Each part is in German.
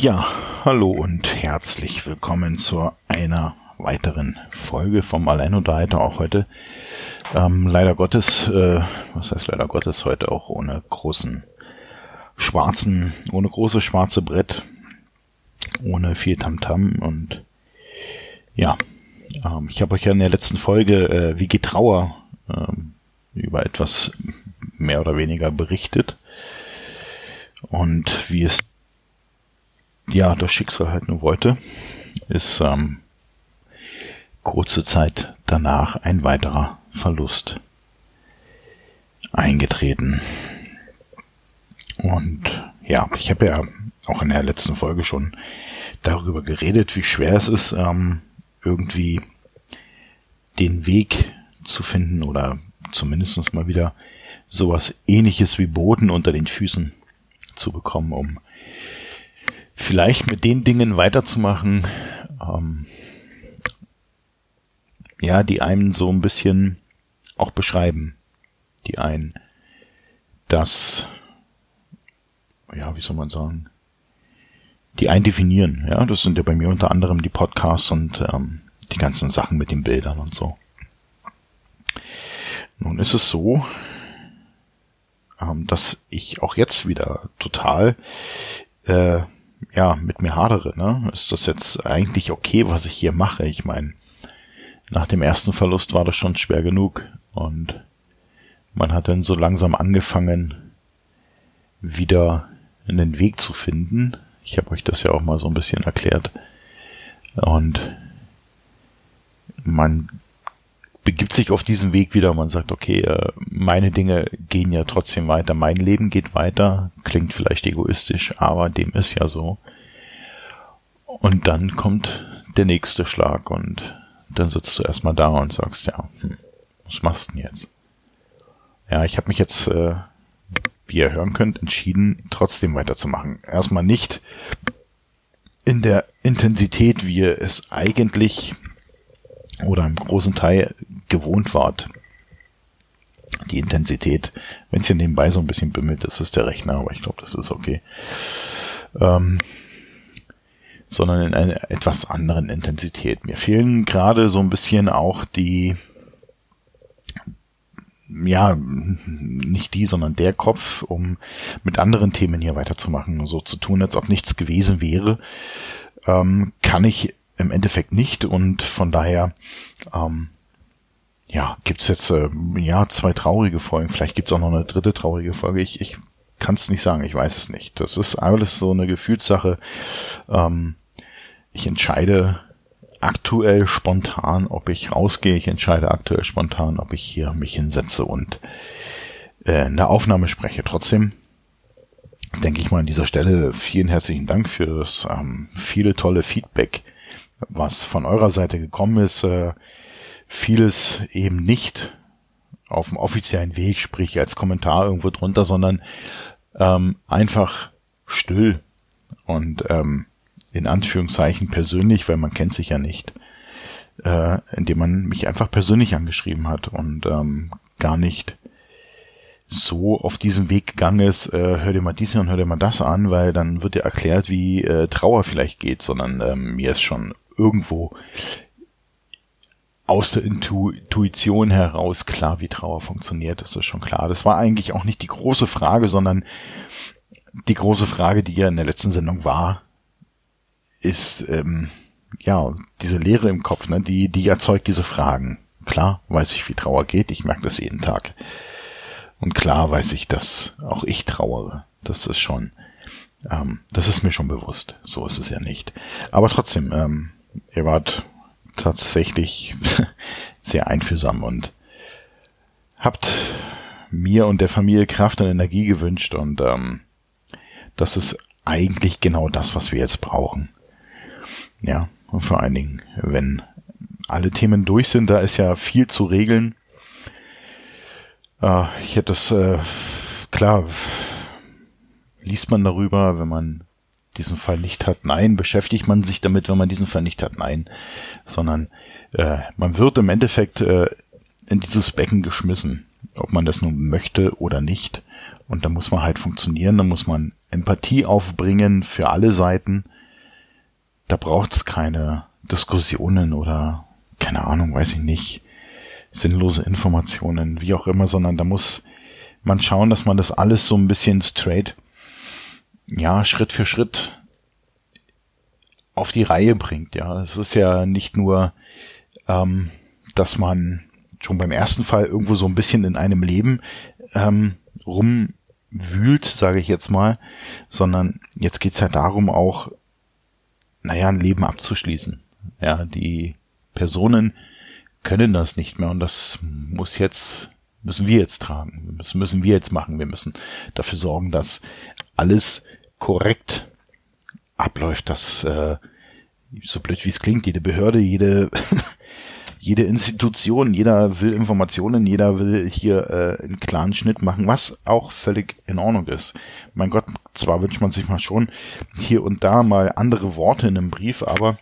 Ja, hallo und herzlich willkommen zu einer weiteren Folge vom Alleinunterhalter auch heute. Ähm, leider Gottes, äh, was heißt leider Gottes, heute auch ohne großen schwarzen, ohne große schwarze Brett, ohne viel Tamtam -Tam und ja, ähm, ich habe euch ja in der letzten Folge äh, Wie geht Trauer ähm, über etwas mehr oder weniger berichtet und wie es ja das Schicksal halt nur wollte, ist ähm, kurze Zeit danach ein weiterer Verlust eingetreten. Und ja, ich habe ja auch in der letzten Folge schon darüber geredet, wie schwer es ist, ähm, irgendwie den Weg zu finden oder zumindest mal wieder sowas ähnliches wie Boden unter den Füßen zu bekommen, um vielleicht mit den Dingen weiterzumachen, ähm, ja, die einen so ein bisschen auch beschreiben, die einen das, ja, wie soll man sagen, die einen definieren, ja, das sind ja bei mir unter anderem die Podcasts und ähm, die ganzen Sachen mit den Bildern und so. Nun ist es so, ähm, dass ich auch jetzt wieder total äh, ja mit mir hadere. Ne? Ist das jetzt eigentlich okay, was ich hier mache? Ich meine, nach dem ersten Verlust war das schon schwer genug und man hat dann so langsam angefangen, wieder einen Weg zu finden. Ich habe euch das ja auch mal so ein bisschen erklärt. Und man begibt sich auf diesen Weg wieder. Man sagt, okay, äh, meine Dinge gehen ja trotzdem weiter. Mein Leben geht weiter. Klingt vielleicht egoistisch, aber dem ist ja so. Und dann kommt der nächste Schlag und dann sitzt du erstmal da und sagst, ja, hm, was machst du denn jetzt? Ja, ich habe mich jetzt, äh, wie ihr hören könnt, entschieden, trotzdem weiterzumachen. Erstmal nicht in der Intensität, wie ihr es eigentlich oder im großen Teil gewohnt wart. Die Intensität, wenn es hier nebenbei so ein bisschen bimmelt, das ist der Rechner, aber ich glaube, das ist okay. Ähm, sondern in einer etwas anderen Intensität. Mir fehlen gerade so ein bisschen auch die, ja, nicht die, sondern der Kopf, um mit anderen Themen hier weiterzumachen. So zu tun, als ob nichts gewesen wäre, ähm, kann ich im Endeffekt nicht und von daher ähm, ja, gibt's jetzt äh, ja zwei traurige Folgen. Vielleicht gibt's auch noch eine dritte traurige Folge. Ich, ich kann es nicht sagen, ich weiß es nicht. Das ist alles so eine Gefühlssache. Ähm, ich entscheide aktuell spontan, ob ich rausgehe. Ich entscheide aktuell spontan, ob ich hier mich hinsetze und äh, eine Aufnahme spreche. Trotzdem denke ich mal an dieser Stelle vielen herzlichen Dank für das ähm, viele tolle Feedback, was von eurer Seite gekommen ist. Äh, vieles eben nicht auf dem offiziellen Weg, sprich als Kommentar irgendwo drunter, sondern ähm, einfach still und ähm, in Anführungszeichen persönlich, weil man kennt sich ja nicht, äh, indem man mich einfach persönlich angeschrieben hat und ähm, gar nicht so auf diesem Weg gegangen ist, äh, hör dir mal dies und hör dir mal das an, weil dann wird dir erklärt, wie äh, Trauer vielleicht geht, sondern ähm, mir ist schon irgendwo aus der Intuition heraus klar, wie Trauer funktioniert. Das ist schon klar. Das war eigentlich auch nicht die große Frage, sondern die große Frage, die ja in der letzten Sendung war, ist ähm, ja diese Leere im Kopf, ne? die die erzeugt diese Fragen. Klar weiß ich, wie Trauer geht. Ich merke das jeden Tag. Und klar weiß ich, dass auch ich trauere. Das ist schon, ähm, das ist mir schon bewusst. So ist es ja nicht. Aber trotzdem, ähm, ihr wart tatsächlich sehr einfühlsam und habt mir und der Familie Kraft und Energie gewünscht und ähm, das ist eigentlich genau das, was wir jetzt brauchen. Ja, und vor allen Dingen, wenn alle Themen durch sind, da ist ja viel zu regeln. Äh, ich hätte das, äh, klar, liest man darüber, wenn man diesen Fall nicht hat. Nein, beschäftigt man sich damit, wenn man diesen Fall nicht hat. Nein, sondern äh, man wird im Endeffekt äh, in dieses Becken geschmissen, ob man das nun möchte oder nicht. Und da muss man halt funktionieren, da muss man Empathie aufbringen für alle Seiten. Da braucht's keine Diskussionen oder keine Ahnung, weiß ich nicht, sinnlose Informationen, wie auch immer, sondern da muss man schauen, dass man das alles so ein bisschen straight, ja, Schritt für Schritt auf die Reihe bringt. Ja, es ist ja nicht nur, ähm, dass man schon beim ersten Fall irgendwo so ein bisschen in einem Leben ähm, rumwühlt, sage ich jetzt mal, sondern jetzt geht's ja darum, auch, naja, ein Leben abzuschließen. Ja, die Personen können das nicht mehr und das muss jetzt, müssen wir jetzt tragen. Das müssen wir jetzt machen. Wir müssen dafür sorgen, dass alles korrekt abläuft, dass äh, so blöd wie es klingt, jede Behörde, jede jede Institution, jeder will Informationen, jeder will hier äh, einen klaren Schnitt machen, was auch völlig in Ordnung ist. Mein Gott, zwar wünscht man sich mal schon hier und da mal andere Worte in einem Brief, aber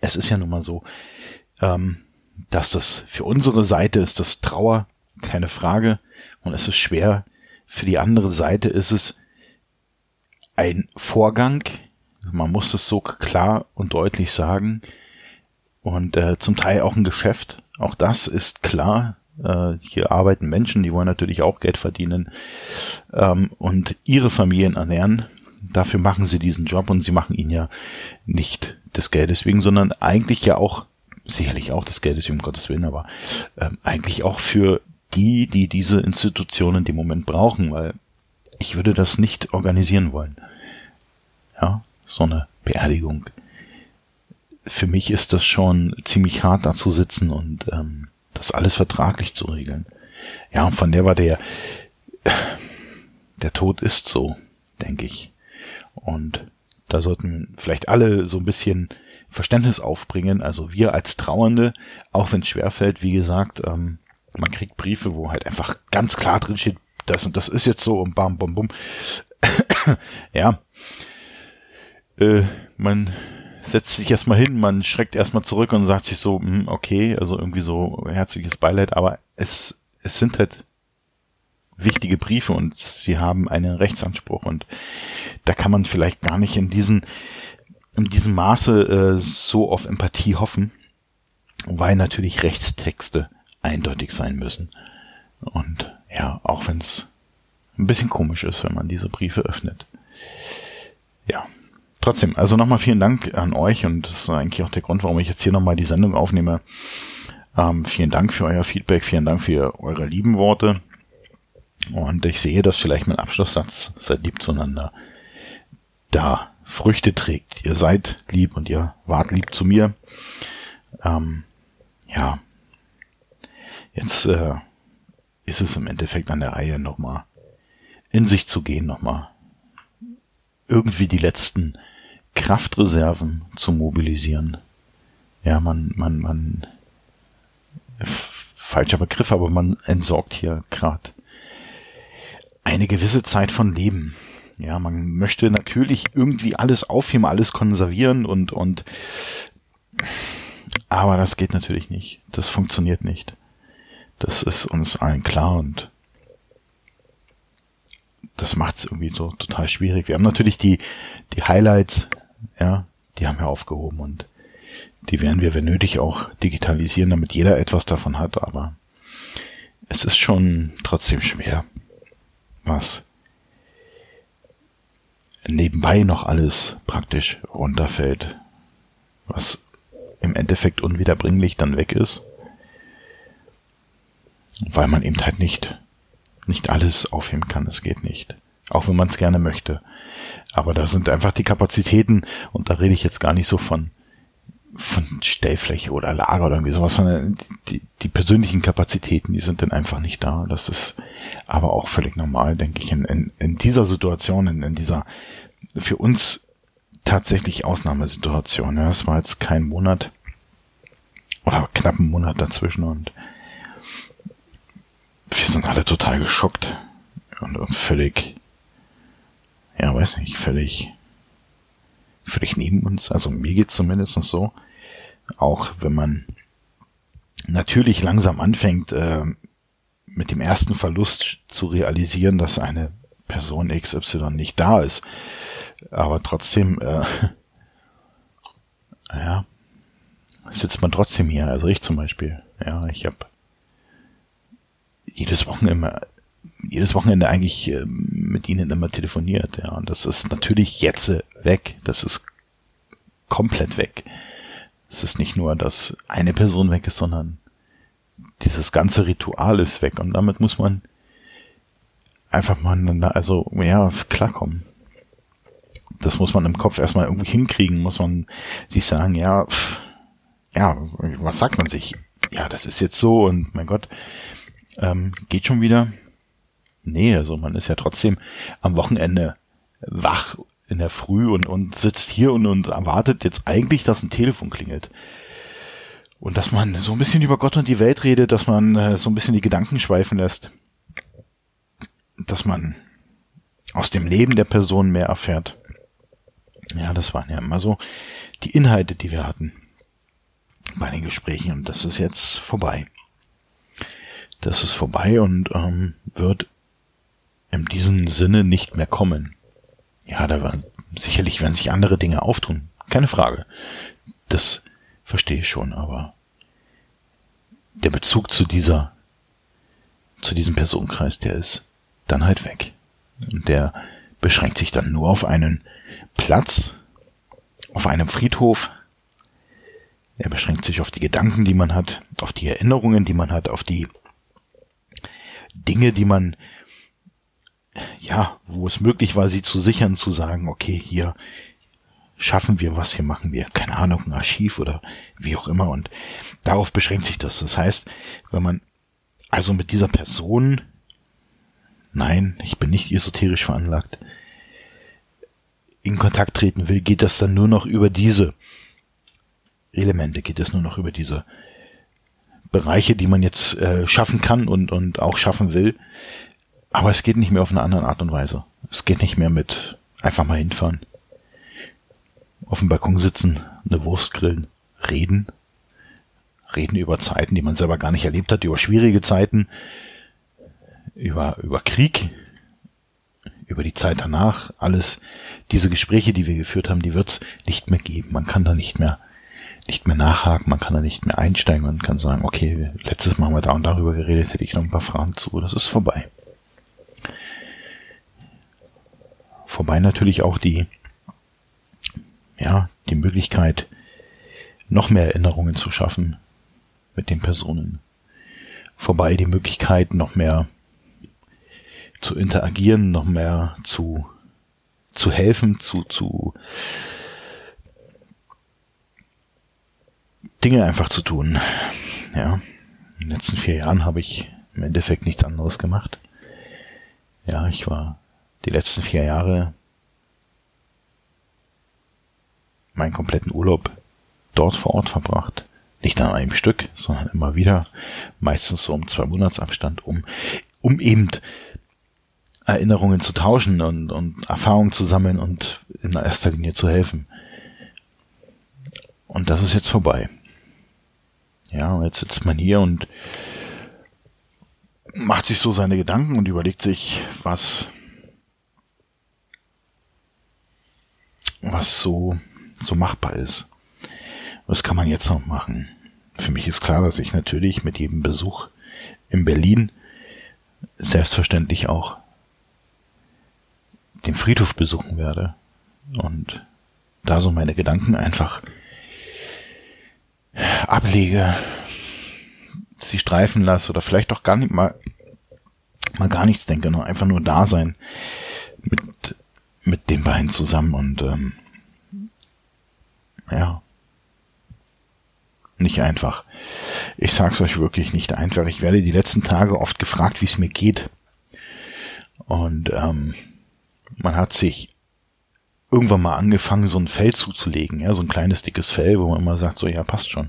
es ist ja nun mal so, ähm, dass das für unsere Seite ist das Trauer, keine Frage, und es ist schwer. Für die andere Seite ist es ein Vorgang, man muss es so klar und deutlich sagen, und äh, zum Teil auch ein Geschäft. Auch das ist klar. Äh, hier arbeiten Menschen, die wollen natürlich auch Geld verdienen ähm, und ihre Familien ernähren. Dafür machen sie diesen Job und sie machen ihn ja nicht des Geldes wegen, sondern eigentlich ja auch, sicherlich auch des Geldes um Gottes Willen, aber ähm, eigentlich auch für die, die diese Institutionen in dem Moment brauchen, weil ich würde das nicht organisieren wollen. Ja, so eine Beerdigung für mich ist das schon ziemlich hart da zu sitzen und ähm, das alles vertraglich zu regeln. Ja, und von der war der, der Tod ist so, denke ich. Und da sollten vielleicht alle so ein bisschen Verständnis aufbringen. Also wir als Trauernde, auch wenn es schwerfällt, wie gesagt, ähm, man kriegt Briefe, wo halt einfach ganz klar drin steht, das und das ist jetzt so und bam, bam, bum. ja. Äh, man setzt sich erstmal hin, man schreckt erstmal zurück und sagt sich so, hm, okay, also irgendwie so herzliches Beileid, aber es, es sind halt wichtige Briefe und sie haben einen Rechtsanspruch und da kann man vielleicht gar nicht in diesen in diesem Maße äh, so auf Empathie hoffen, weil natürlich Rechtstexte eindeutig sein müssen. Und ja, auch wenn es ein bisschen komisch ist, wenn man diese Briefe öffnet. Ja, trotzdem, also nochmal vielen Dank an euch und das ist eigentlich auch der Grund, warum ich jetzt hier nochmal die Sendung aufnehme. Ähm, vielen Dank für euer Feedback, vielen Dank für eure lieben Worte. Und ich sehe, dass vielleicht mein Abschlusssatz, seid lieb zueinander, da Früchte trägt. Ihr seid lieb und ihr wart lieb zu mir. Ähm, ja, jetzt äh, ist es im Endeffekt an der Reihe nochmal in sich zu gehen, nochmal irgendwie die letzten Kraftreserven zu mobilisieren. Ja, man, man, man, falscher Begriff, aber man entsorgt hier gerade eine gewisse Zeit von Leben. Ja, man möchte natürlich irgendwie alles aufheben, alles konservieren und, und, aber das geht natürlich nicht. Das funktioniert nicht. Das ist uns allen klar und das macht es irgendwie so total schwierig. Wir haben natürlich die, die Highlights, ja, die haben wir aufgehoben und die werden wir, wenn nötig, auch digitalisieren, damit jeder etwas davon hat, aber es ist schon trotzdem schwer, was nebenbei noch alles praktisch runterfällt, was im Endeffekt unwiederbringlich dann weg ist, weil man eben halt nicht, nicht alles aufheben kann, es geht nicht, auch wenn man es gerne möchte. Aber da sind einfach die Kapazitäten, und da rede ich jetzt gar nicht so von, von Stellfläche oder Lager oder irgendwie sowas, sondern die, die persönlichen Kapazitäten, die sind dann einfach nicht da. Das ist aber auch völlig normal, denke ich, in, in, in dieser Situation, in, in dieser für uns tatsächlich Ausnahmesituation. Ja, es war jetzt kein Monat oder knapp ein Monat dazwischen und wir sind alle total geschockt und, und völlig ja, weiß nicht, völlig, völlig neben uns. Also mir geht's zumindest so. Auch wenn man natürlich langsam anfängt, äh, mit dem ersten Verlust zu realisieren, dass eine Person XY nicht da ist. Aber trotzdem, äh, ja, sitzt man trotzdem hier. Also ich zum Beispiel. Ja, ich habe jedes Wochenende, jedes Wochenende eigentlich äh, mit ihnen immer telefoniert. Ja, und das ist natürlich jetzt weg. Das ist komplett weg. Es ist nicht nur, dass eine Person weg ist, sondern dieses ganze Ritual ist weg. Und damit muss man einfach mal, also, ja, klarkommen. Das muss man im Kopf erstmal irgendwie hinkriegen, muss man sich sagen, ja, pff, ja, was sagt man sich? Ja, das ist jetzt so und mein Gott, ähm, geht schon wieder? Nee, also man ist ja trotzdem am Wochenende wach in der Früh und, und sitzt hier und, und erwartet jetzt eigentlich, dass ein Telefon klingelt. Und dass man so ein bisschen über Gott und die Welt redet, dass man äh, so ein bisschen die Gedanken schweifen lässt. Dass man aus dem Leben der Person mehr erfährt. Ja, das waren ja immer so die Inhalte, die wir hatten bei den Gesprächen. Und das ist jetzt vorbei. Das ist vorbei und ähm, wird in diesem Sinne nicht mehr kommen. Ja, da war, sicherlich werden sich andere Dinge auftun. Keine Frage. Das verstehe ich schon, aber der Bezug zu dieser, zu diesem Personenkreis, der ist dann halt weg. Und der beschränkt sich dann nur auf einen Platz, auf einem Friedhof, er beschränkt sich auf die Gedanken, die man hat, auf die Erinnerungen, die man hat, auf die Dinge, die man, ja, wo es möglich war, sie zu sichern, zu sagen, okay, hier schaffen wir was, hier machen wir, keine Ahnung, ein Archiv oder wie auch immer. Und darauf beschränkt sich das. Das heißt, wenn man also mit dieser Person, nein, ich bin nicht esoterisch veranlagt, in Kontakt treten will, geht das dann nur noch über diese Elemente geht es nur noch über diese Bereiche, die man jetzt äh, schaffen kann und, und auch schaffen will. Aber es geht nicht mehr auf eine andere Art und Weise. Es geht nicht mehr mit einfach mal hinfahren, auf dem Balkon sitzen, eine Wurst grillen, reden, reden über Zeiten, die man selber gar nicht erlebt hat, über schwierige Zeiten, über, über Krieg, über die Zeit danach, alles diese Gespräche, die wir geführt haben, die wird's nicht mehr geben. Man kann da nicht mehr nicht mehr nachhaken, man kann da nicht mehr einsteigen, man kann sagen, okay, letztes Mal haben wir da und darüber geredet, hätte ich noch ein paar Fragen zu, das ist vorbei. Vorbei natürlich auch die, ja, die Möglichkeit, noch mehr Erinnerungen zu schaffen mit den Personen. Vorbei die Möglichkeit, noch mehr zu interagieren, noch mehr zu, zu helfen, zu, zu, Dinge einfach zu tun. Ja, in den letzten vier Jahren habe ich im Endeffekt nichts anderes gemacht. Ja, ich war die letzten vier Jahre meinen kompletten Urlaub dort vor Ort verbracht. Nicht an einem Stück, sondern immer wieder, meistens so um zwei Monatsabstand, um, um eben Erinnerungen zu tauschen und, und Erfahrungen zu sammeln und in erster Linie zu helfen. Und das ist jetzt vorbei. Ja, jetzt sitzt man hier und macht sich so seine Gedanken und überlegt sich, was, was so, so machbar ist. Was kann man jetzt noch machen? Für mich ist klar, dass ich natürlich mit jedem Besuch in Berlin selbstverständlich auch den Friedhof besuchen werde und da so meine Gedanken einfach ablege, sie streifen lasse oder vielleicht auch gar nicht mal, mal gar nichts denke, nur einfach nur da sein mit, mit den beiden zusammen und ähm, ja, nicht einfach. Ich sag's euch wirklich nicht einfach. Ich werde die letzten Tage oft gefragt, wie es mir geht. Und ähm, man hat sich irgendwann mal angefangen, so ein Fell zuzulegen, ja, so ein kleines dickes Fell, wo man immer sagt, so ja, passt schon.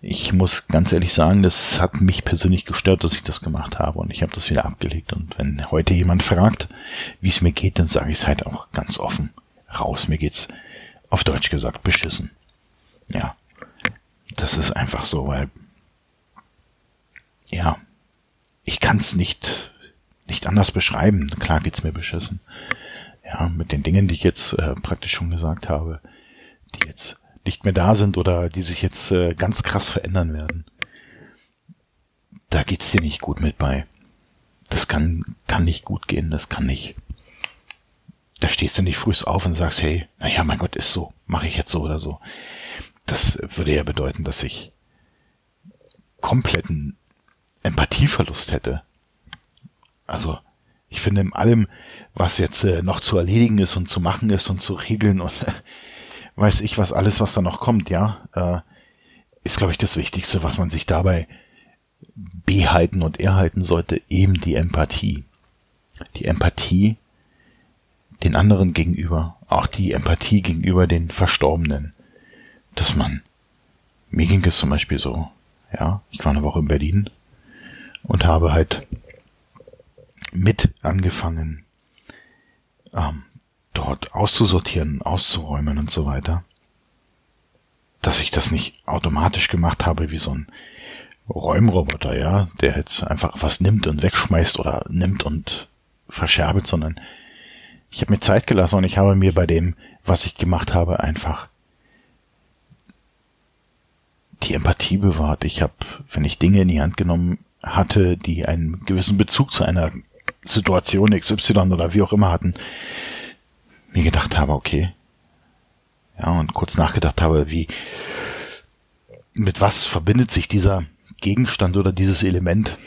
Ich muss ganz ehrlich sagen, das hat mich persönlich gestört, dass ich das gemacht habe und ich habe das wieder abgelegt. Und wenn heute jemand fragt, wie es mir geht, dann sage ich es halt auch ganz offen raus. Mir geht's auf Deutsch gesagt beschissen. Ja, das ist einfach so, weil ja, ich kann es nicht, nicht anders beschreiben. Klar geht's mir beschissen. Ja, mit den Dingen, die ich jetzt äh, praktisch schon gesagt habe, die jetzt nicht mehr da sind oder die sich jetzt äh, ganz krass verändern werden. Da geht's dir nicht gut mit bei. Das kann, kann nicht gut gehen, das kann nicht. Da stehst du nicht früh auf und sagst, hey, naja, mein Gott, ist so, mache ich jetzt so oder so. Das würde ja bedeuten, dass ich kompletten Empathieverlust hätte. Also, ich finde in allem, was jetzt äh, noch zu erledigen ist und zu machen ist und zu regeln und äh, weiß ich was, alles, was da noch kommt, ja, äh, ist, glaube ich, das Wichtigste, was man sich dabei behalten und erhalten sollte, eben die Empathie. Die Empathie den anderen gegenüber, auch die Empathie gegenüber den Verstorbenen. Dass man, mir ging es zum Beispiel so, ja, ich war eine Woche in Berlin und habe halt mit angefangen, ähm, dort auszusortieren, auszuräumen und so weiter. Dass ich das nicht automatisch gemacht habe wie so ein Räumroboter, ja, der jetzt einfach was nimmt und wegschmeißt oder nimmt und verscherbelt, sondern ich habe mir Zeit gelassen und ich habe mir bei dem, was ich gemacht habe, einfach die Empathie bewahrt. Ich habe, wenn ich Dinge in die Hand genommen hatte, die einen gewissen Bezug zu einer Situation XY oder wie auch immer hatten, mir gedacht habe, okay, ja, und kurz nachgedacht habe, wie, mit was verbindet sich dieser Gegenstand oder dieses Element,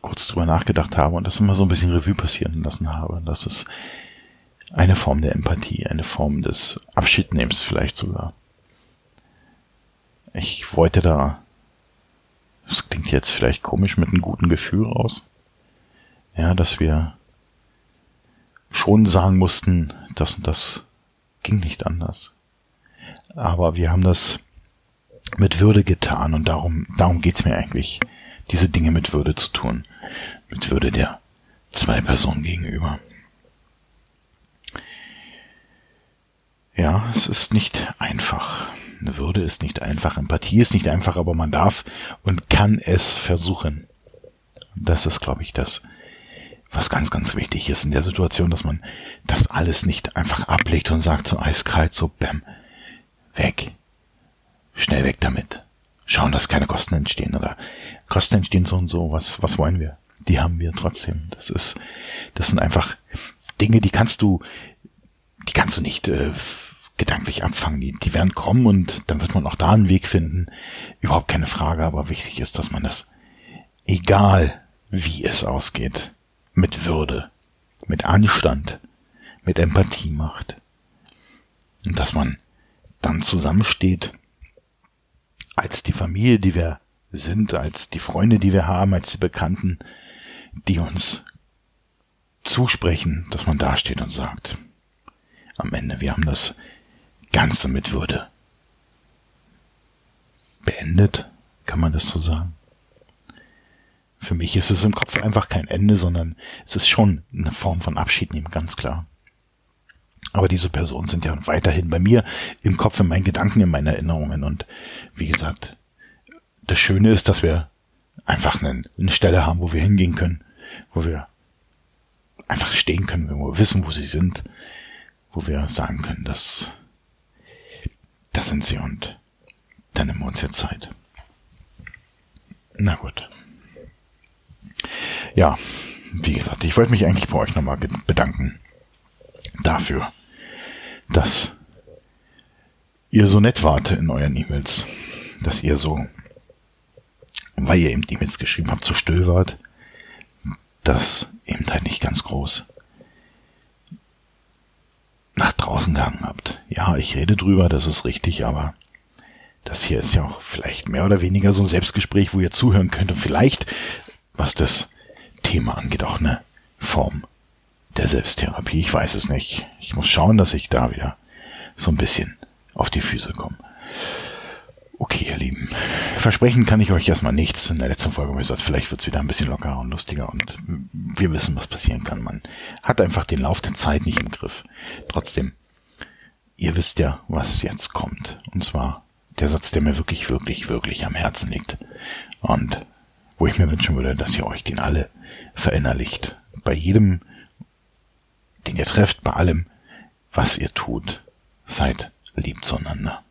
kurz drüber nachgedacht habe und das immer so ein bisschen Revue passieren lassen habe. Das ist eine Form der Empathie, eine Form des Abschiednehmens vielleicht sogar. Ich wollte da, das klingt jetzt vielleicht komisch, mit einem guten Gefühl raus. Ja, dass wir schon sagen mussten, das und das ging nicht anders. Aber wir haben das mit Würde getan und darum, darum geht's mir eigentlich, diese Dinge mit Würde zu tun. Mit Würde der zwei Personen gegenüber. Ja, es ist nicht einfach. Eine Würde ist nicht einfach, Empathie ist nicht einfach, aber man darf und kann es versuchen. Das ist, glaube ich, das, was ganz, ganz wichtig ist in der Situation, dass man das alles nicht einfach ablegt und sagt so eiskalt, so bäm, weg. Schnell weg damit. Schauen, dass keine Kosten entstehen oder Kosten entstehen so und so. Was, was wollen wir? Die haben wir trotzdem. Das ist, das sind einfach Dinge, die kannst du, die kannst du nicht äh, gedanklich abfangen. Die, die werden kommen und dann wird man auch da einen Weg finden. Überhaupt keine Frage, aber wichtig ist, dass man das, egal wie es ausgeht, mit Würde, mit Anstand, mit Empathie macht. Und dass man dann zusammensteht als die Familie, die wir sind, als die Freunde, die wir haben, als die Bekannten, die uns zusprechen, dass man dasteht und sagt, am Ende, wir haben das Ganze mit Würde beendet, kann man das so sagen? Für mich ist es im Kopf einfach kein Ende, sondern es ist schon eine Form von Abschied nehmen, ganz klar. Aber diese Personen sind ja weiterhin bei mir im Kopf, in meinen Gedanken, in meinen Erinnerungen. Und wie gesagt, das Schöne ist, dass wir einfach eine, eine Stelle haben, wo wir hingehen können, wo wir einfach stehen können, wo wir wissen, wo sie sind, wo wir sagen können, dass das sind sie und dann nehmen wir uns jetzt Zeit. Na gut. Ja, wie gesagt, ich wollte mich eigentlich bei euch nochmal bedanken dafür, dass ihr so nett wart in euren E-Mails, dass ihr so, weil ihr eben E-Mails geschrieben habt, so still wart, das eben halt nicht ganz groß nach draußen gegangen habt. Ja, ich rede drüber, das ist richtig, aber das hier ist ja auch vielleicht mehr oder weniger so ein Selbstgespräch, wo ihr zuhören könnt und vielleicht, was das Thema angeht, auch eine Form der Selbsttherapie. Ich weiß es nicht. Ich muss schauen, dass ich da wieder so ein bisschen auf die Füße komme. Okay, ihr Lieben. Versprechen kann ich euch erstmal nichts. In der letzten Folge habe ich gesagt, vielleicht wird es wieder ein bisschen lockerer und lustiger und wir wissen, was passieren kann. Man hat einfach den Lauf der Zeit nicht im Griff. Trotzdem, ihr wisst ja, was jetzt kommt. Und zwar der Satz, der mir wirklich, wirklich, wirklich am Herzen liegt. Und wo ich mir wünschen würde, dass ihr euch den alle verinnerlicht. Bei jedem, den ihr trefft, bei allem, was ihr tut, seid lieb zueinander.